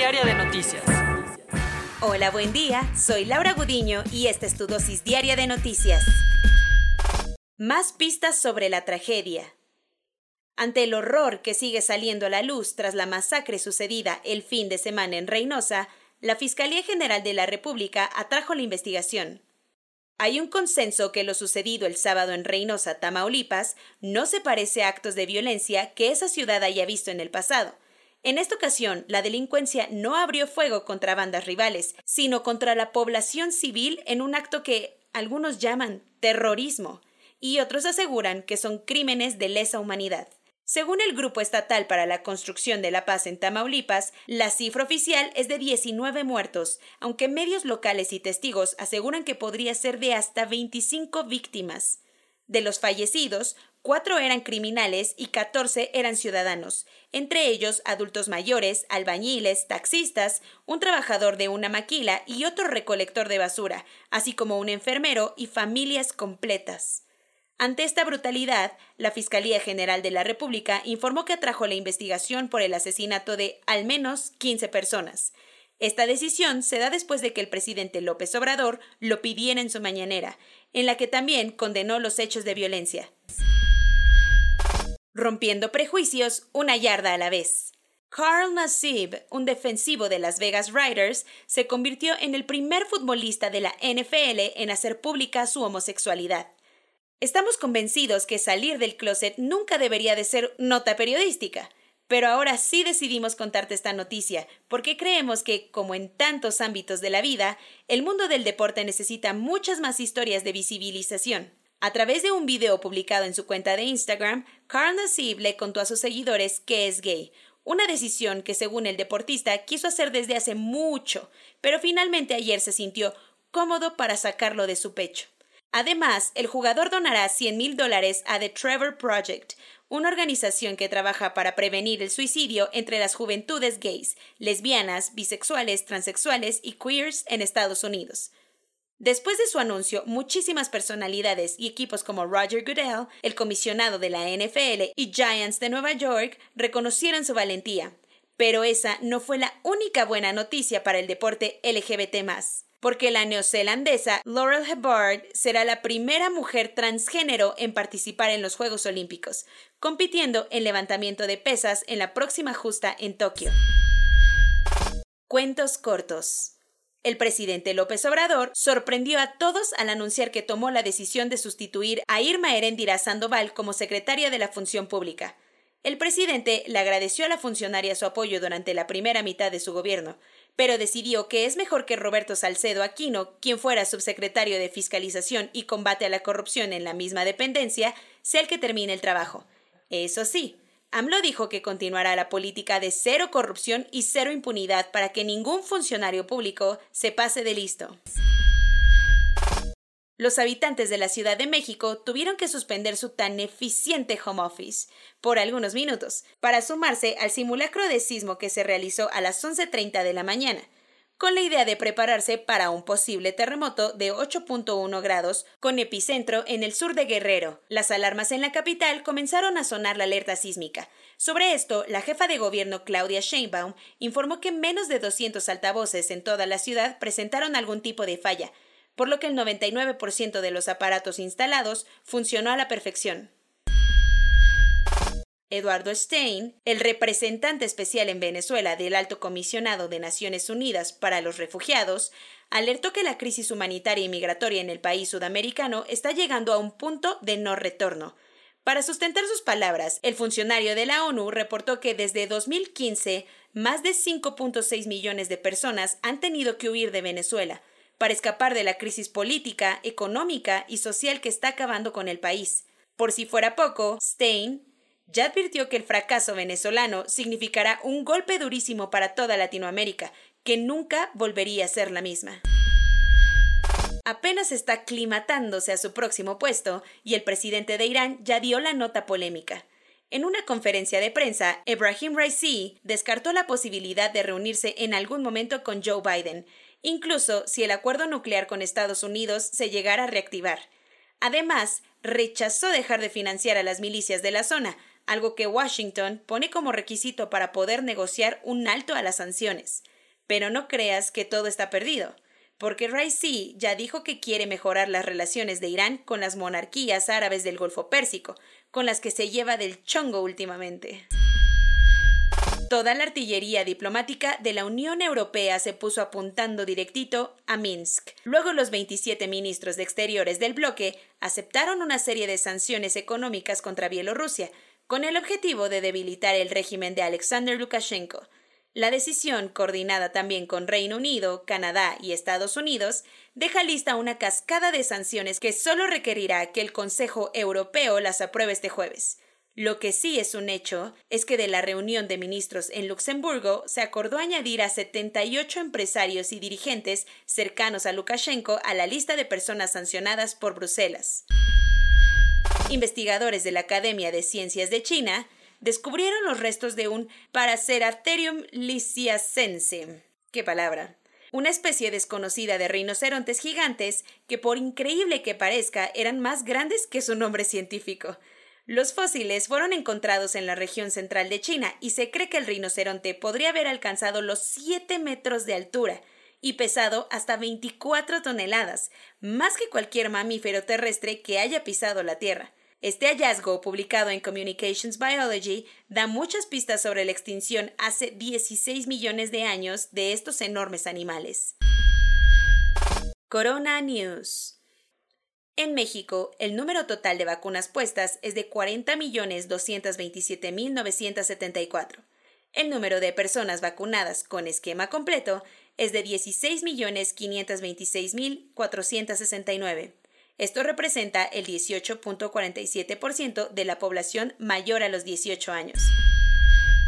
diaria de noticias. Hola, buen día. Soy Laura Gudiño y esta es tu dosis diaria de noticias. Más pistas sobre la tragedia. Ante el horror que sigue saliendo a la luz tras la masacre sucedida el fin de semana en Reynosa, la Fiscalía General de la República atrajo la investigación. Hay un consenso que lo sucedido el sábado en Reynosa, Tamaulipas, no se parece a actos de violencia que esa ciudad haya visto en el pasado. En esta ocasión, la delincuencia no abrió fuego contra bandas rivales, sino contra la población civil en un acto que algunos llaman terrorismo y otros aseguran que son crímenes de lesa humanidad. Según el Grupo Estatal para la Construcción de la Paz en Tamaulipas, la cifra oficial es de 19 muertos, aunque medios locales y testigos aseguran que podría ser de hasta 25 víctimas. De los fallecidos, cuatro eran criminales y 14 eran ciudadanos, entre ellos adultos mayores, albañiles, taxistas, un trabajador de una maquila y otro recolector de basura, así como un enfermero y familias completas. Ante esta brutalidad, la Fiscalía General de la República informó que atrajo la investigación por el asesinato de al menos 15 personas. Esta decisión se da después de que el presidente López Obrador lo pidiera en su mañanera, en la que también condenó los hechos de violencia. Rompiendo prejuicios una yarda a la vez. Carl Nassib, un defensivo de Las Vegas Riders, se convirtió en el primer futbolista de la NFL en hacer pública su homosexualidad. Estamos convencidos que salir del closet nunca debería de ser nota periodística, pero ahora sí decidimos contarte esta noticia, porque creemos que, como en tantos ámbitos de la vida, el mundo del deporte necesita muchas más historias de visibilización. A través de un video publicado en su cuenta de Instagram, Carl Nassib le contó a sus seguidores que es gay, una decisión que según el deportista quiso hacer desde hace mucho, pero finalmente ayer se sintió cómodo para sacarlo de su pecho. Además, el jugador donará 100 mil dólares a The Trevor Project, una organización que trabaja para prevenir el suicidio entre las juventudes gays, lesbianas, bisexuales, transexuales y queers en Estados Unidos. Después de su anuncio, muchísimas personalidades y equipos como Roger Goodell, el comisionado de la NFL y Giants de Nueva York reconocieron su valentía. Pero esa no fue la única buena noticia para el deporte LGBT porque la neozelandesa Laurel Hubbard será la primera mujer transgénero en participar en los Juegos Olímpicos, compitiendo en levantamiento de pesas en la próxima justa en Tokio. Cuentos cortos. El presidente López Obrador sorprendió a todos al anunciar que tomó la decisión de sustituir a Irma Erendira Sandoval como secretaria de la Función Pública. El presidente le agradeció a la funcionaria su apoyo durante la primera mitad de su gobierno, pero decidió que es mejor que Roberto Salcedo Aquino, quien fuera subsecretario de Fiscalización y Combate a la Corrupción en la misma dependencia, sea el que termine el trabajo. Eso sí, AMLO dijo que continuará la política de cero corrupción y cero impunidad para que ningún funcionario público se pase de listo. Los habitantes de la Ciudad de México tuvieron que suspender su tan eficiente home office por algunos minutos para sumarse al simulacro de sismo que se realizó a las 11.30 de la mañana, con la idea de prepararse para un posible terremoto de 8.1 grados con epicentro en el sur de Guerrero. Las alarmas en la capital comenzaron a sonar la alerta sísmica. Sobre esto, la jefa de gobierno Claudia Sheinbaum informó que menos de 200 altavoces en toda la ciudad presentaron algún tipo de falla, por lo que el 99% de los aparatos instalados funcionó a la perfección. Eduardo Stein, el representante especial en Venezuela del Alto Comisionado de Naciones Unidas para los Refugiados, alertó que la crisis humanitaria y migratoria en el país sudamericano está llegando a un punto de no retorno. Para sustentar sus palabras, el funcionario de la ONU reportó que desde 2015 más de 5.6 millones de personas han tenido que huir de Venezuela para escapar de la crisis política, económica y social que está acabando con el país. Por si fuera poco, Stein ya advirtió que el fracaso venezolano significará un golpe durísimo para toda Latinoamérica, que nunca volvería a ser la misma. Apenas está aclimatándose a su próximo puesto y el presidente de Irán ya dio la nota polémica. En una conferencia de prensa, Ebrahim Raisi descartó la posibilidad de reunirse en algún momento con Joe Biden, incluso si el acuerdo nuclear con Estados Unidos se llegara a reactivar. Además, rechazó dejar de financiar a las milicias de la zona, algo que Washington pone como requisito para poder negociar un alto a las sanciones. Pero no creas que todo está perdido, porque Raisi ya dijo que quiere mejorar las relaciones de Irán con las monarquías árabes del Golfo Pérsico, con las que se lleva del chongo últimamente. Toda la artillería diplomática de la Unión Europea se puso apuntando directito a Minsk. Luego los 27 ministros de Exteriores del bloque aceptaron una serie de sanciones económicas contra Bielorrusia, con el objetivo de debilitar el régimen de Alexander Lukashenko. La decisión, coordinada también con Reino Unido, Canadá y Estados Unidos, deja lista una cascada de sanciones que solo requerirá que el Consejo Europeo las apruebe este jueves. Lo que sí es un hecho es que de la reunión de ministros en Luxemburgo se acordó añadir a 78 empresarios y dirigentes cercanos a Lukashenko a la lista de personas sancionadas por Bruselas. Investigadores de la Academia de Ciencias de China descubrieron los restos de un Paraceratherium lisiacense. ¿Qué palabra? Una especie desconocida de rinocerontes gigantes que, por increíble que parezca, eran más grandes que su nombre científico. Los fósiles fueron encontrados en la región central de China y se cree que el rinoceronte podría haber alcanzado los 7 metros de altura y pesado hasta 24 toneladas, más que cualquier mamífero terrestre que haya pisado la Tierra. Este hallazgo, publicado en Communications Biology, da muchas pistas sobre la extinción hace 16 millones de años de estos enormes animales. Corona News. En México, el número total de vacunas puestas es de 40.227.974. El número de personas vacunadas con esquema completo es de 16.526.469. Esto representa el 18.47% de la población mayor a los 18 años.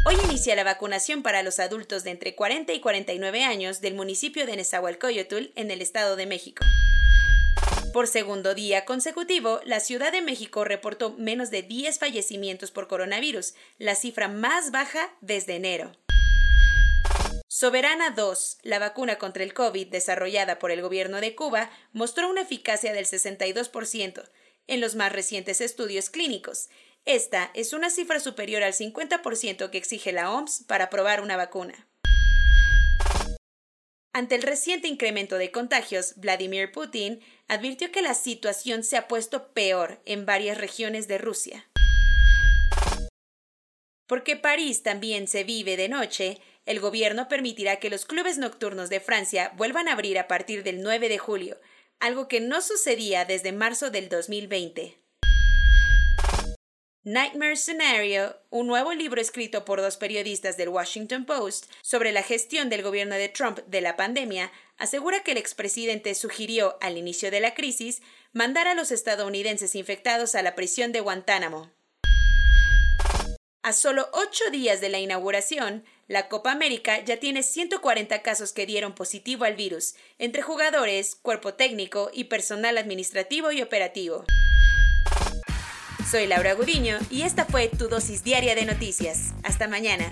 Hoy inicia la vacunación para los adultos de entre 40 y 49 años del municipio de Nezahualcóyotl en el Estado de México. Por segundo día consecutivo, la Ciudad de México reportó menos de 10 fallecimientos por coronavirus, la cifra más baja desde enero. Soberana 2, la vacuna contra el COVID desarrollada por el gobierno de Cuba, mostró una eficacia del 62% en los más recientes estudios clínicos. Esta es una cifra superior al 50% que exige la OMS para probar una vacuna. Ante el reciente incremento de contagios, Vladimir Putin advirtió que la situación se ha puesto peor en varias regiones de Rusia. Porque París también se vive de noche, el gobierno permitirá que los clubes nocturnos de Francia vuelvan a abrir a partir del 9 de julio, algo que no sucedía desde marzo del 2020. Nightmare Scenario, un nuevo libro escrito por dos periodistas del Washington Post sobre la gestión del gobierno de Trump de la pandemia, asegura que el expresidente sugirió al inicio de la crisis mandar a los estadounidenses infectados a la prisión de Guantánamo. A solo ocho días de la inauguración, la Copa América ya tiene 140 casos que dieron positivo al virus, entre jugadores, cuerpo técnico y personal administrativo y operativo. Soy Laura Gudiño y esta fue tu dosis diaria de noticias. Hasta mañana.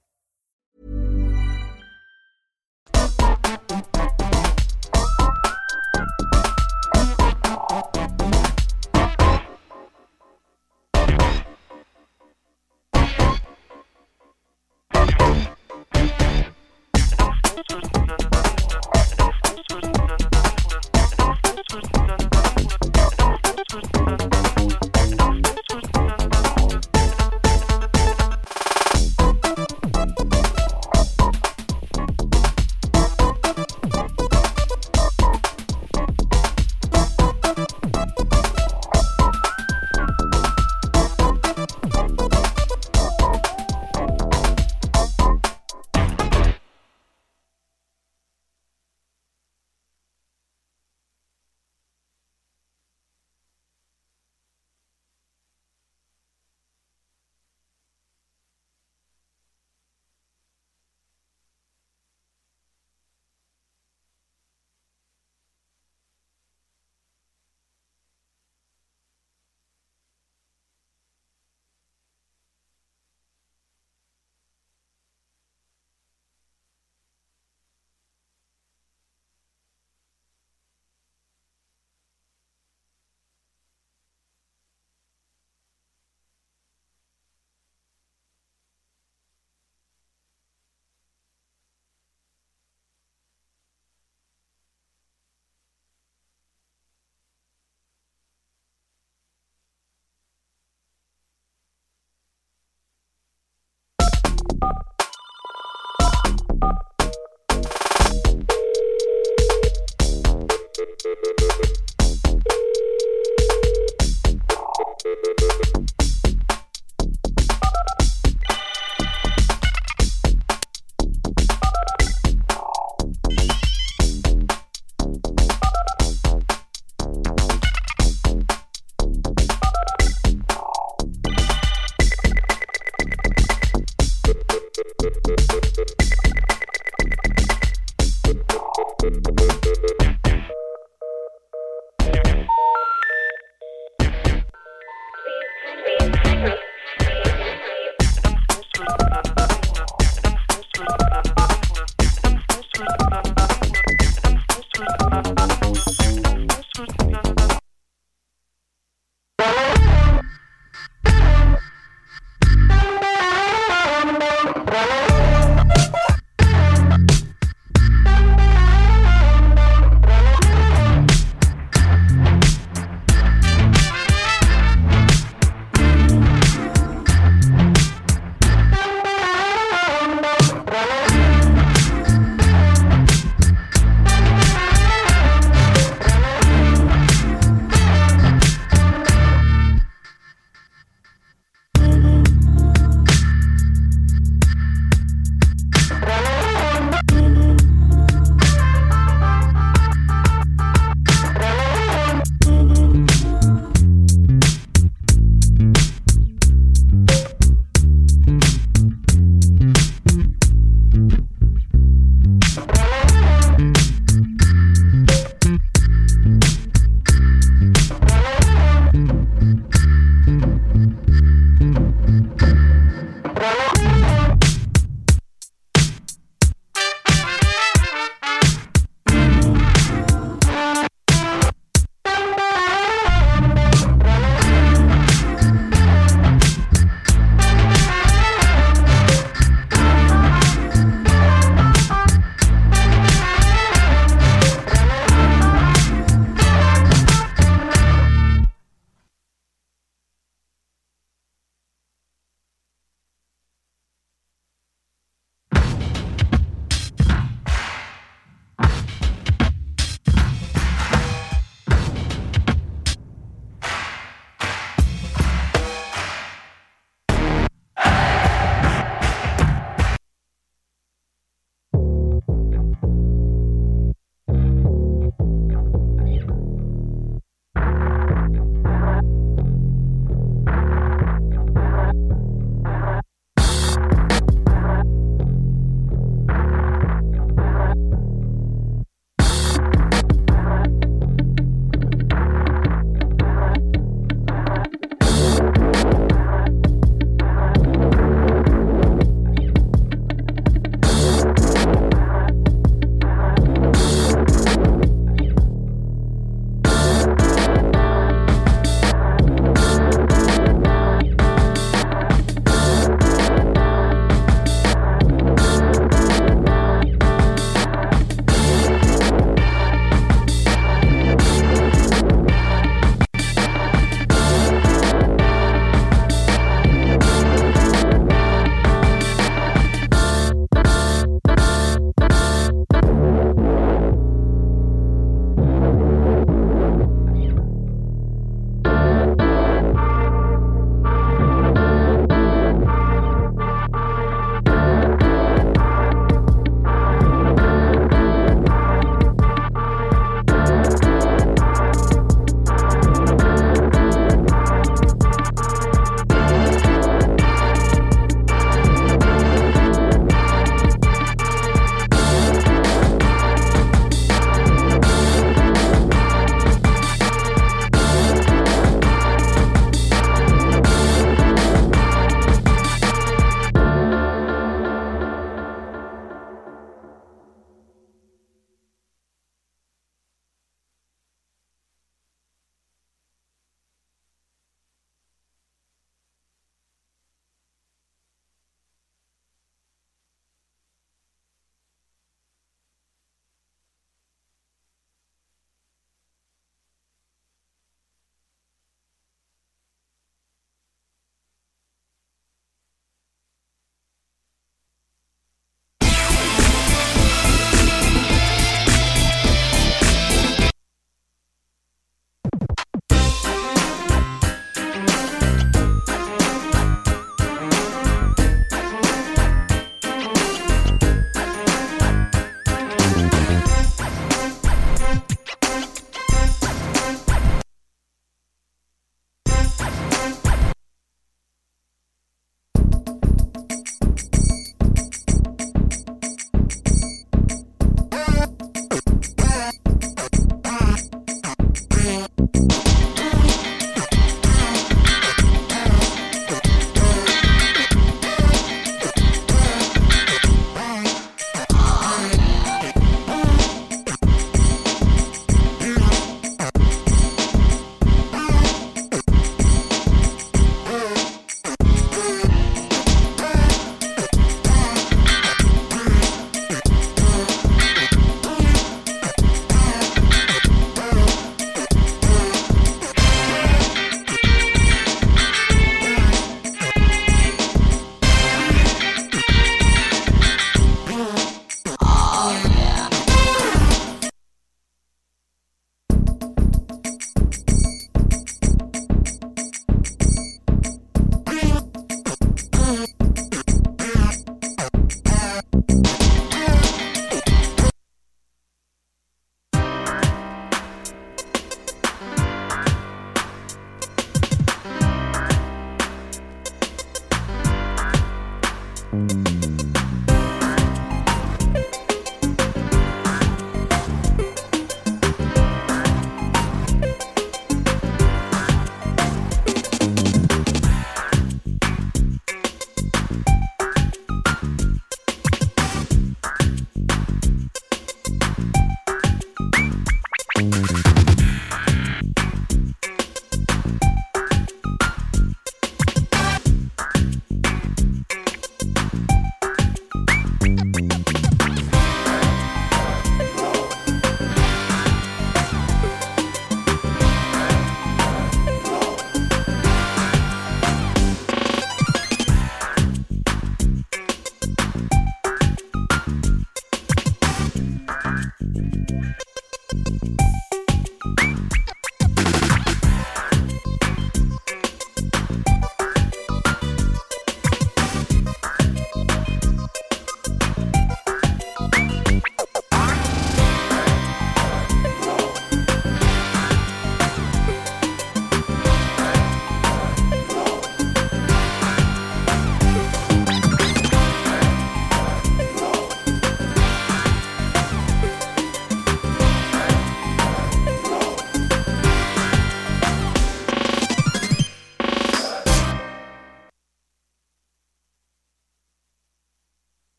Thank you.